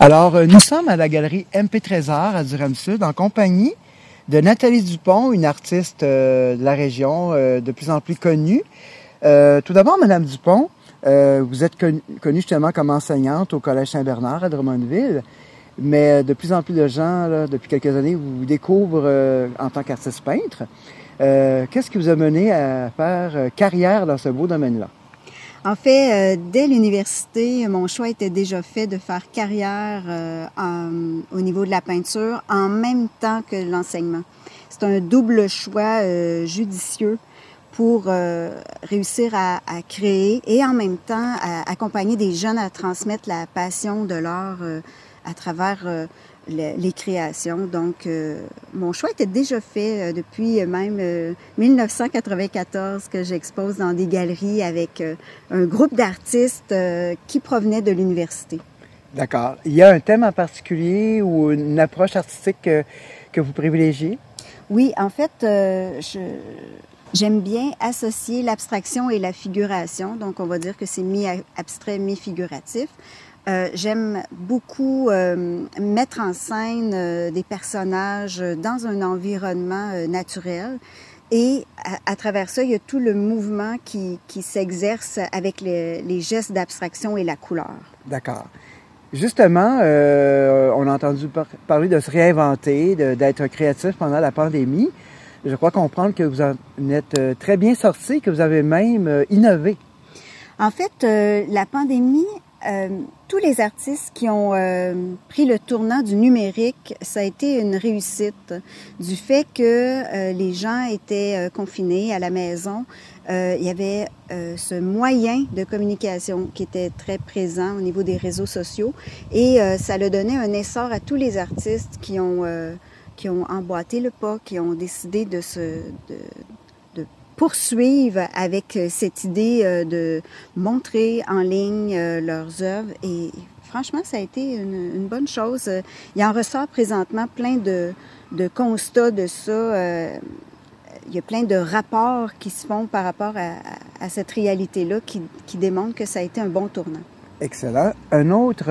Alors, euh, nous sommes à la galerie MP Trésor à Durham-Sud en compagnie de Nathalie Dupont, une artiste euh, de la région euh, de plus en plus connue. tout d'abord, Madame Dupont, vous êtes connue justement comme enseignante au Collège Saint-Bernard à Drummondville, mais de plus en plus de gens, depuis quelques années, vous découvrent en tant qu'artiste peintre. Qu'est-ce qui vous a mené à faire carrière dans ce beau domaine-là? En fait, euh, dès l'université, mon choix était déjà fait de faire carrière euh, au niveau de la peinture en même temps que l'enseignement. C'est un double choix euh, judicieux pour réussir à, créer et en même temps à accompagner des jeunes à transmettre la passion de l'art à travers les créations. Donc, euh, mon choix était déjà fait euh, depuis même 1994 euh, que j'expose dans des galeries avec un groupe d'artistes qui provenaient de l'université. D'accord. Il y a un thème en particulier ou une approche artistique que, que vous privilégiez? Oui, en fait, je, J'aime bien associer l'abstraction et la figuration, donc on va dire que c'est mi-abstrait, mi-figuratif. Euh, j'aime beaucoup euh, mettre en scène euh, des personnages dans un environnement naturel. Et à, travers ça, il y a tout le mouvement qui, qui s'exerce avec les, les gestes d'abstraction et la couleur. D'accord. Justement, on a entendu parler de se réinventer, d'être créatif pendant la pandémie. Je crois comprendre que vous en êtes très bien sorti, que vous avez même innové. En fait, la pandémie euh, tous les artistes qui ont euh, pris le tournant du numérique, ça a été une réussite du fait que euh, les gens étaient confinés à la maison. il y avait ce moyen de communication qui était très présent au niveau des réseaux sociaux et ça a donné un essor à tous les artistes qui ont qui ont emboîté le pas, qui ont décidé de se de, poursuivre avec euh, cette idée euh, de montrer en ligne euh, leurs œuvres. Et franchement, ça a été une, bonne chose. Il en ressort présentement plein de, de constats de ça. il y a plein de rapports qui se font par rapport à, cette réalité-là qui, qui démontrent que ça a été un bon tournant. Excellent. Un autre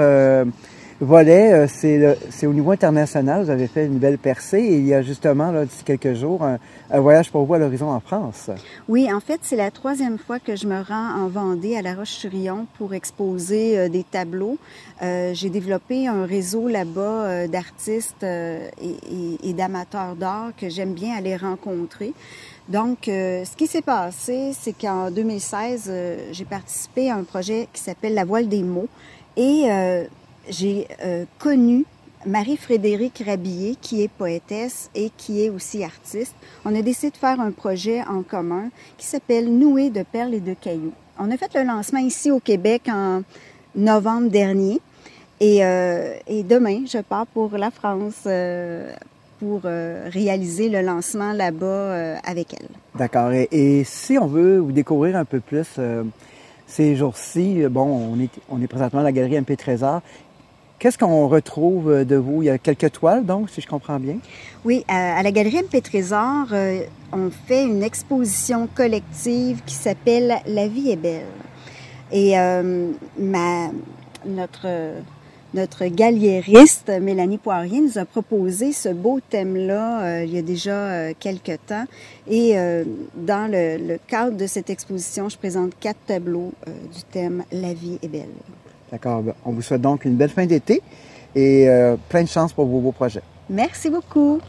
volet, euh, c'est au niveau international. Vous avez fait une belle percée il y a justement, là, d'ici quelques jours, un, voyage pour vous à l'horizon en France. Oui, en fait, c'est la troisième fois que je me rends en Vendée, à La Roche-sur-Yon, pour exposer euh, des tableaux. Euh, J'ai développé un réseau là-bas d'artistes et d'amateurs d'art que j'aime bien aller rencontrer. Donc, ce qui s'est passé, c'est qu'en 2016, j'ai participé à un projet qui s'appelle La voile des mots. Et j'ai euh, connu Marie-Frédérique Rabillet, qui est poétesse et qui est aussi artiste. On a décidé de faire un projet en commun qui s'appelle Noué de perles et de cailloux. On a fait le lancement ici au Québec en novembre dernier. Et, euh, demain, je pars pour la France euh, pour réaliser le lancement là-bas avec elle. D'accord. Et, et, si on veut vous découvrir un peu plus ces jours-ci, bon, on est, on est présentement à la galerie MP Trésor. Qu'est-ce qu'on retrouve de vous? Il y a quelques toiles, donc, si je comprends bien. Oui, à, la Galerie MP Trésor, euh, on fait une exposition collective qui s'appelle La vie est belle. Et euh, notre, notre Mélanie Poirier, nous a proposé ce beau thème-là euh, il y a déjà quelques temps. Et dans le, cadre de cette exposition, je présente quatre tableaux du thème La vie est belle. D'accord. Ben, on vous souhaite donc une belle fin d'été et euh, plein de chance pour vos beaux projets. Merci beaucoup.